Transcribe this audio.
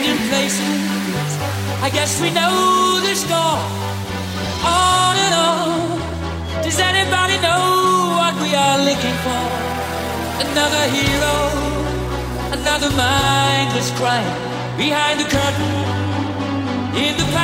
places. I guess we know the score. On and on. Does anybody know what we are looking for? Another hero, another mindless crime behind the curtain in the past.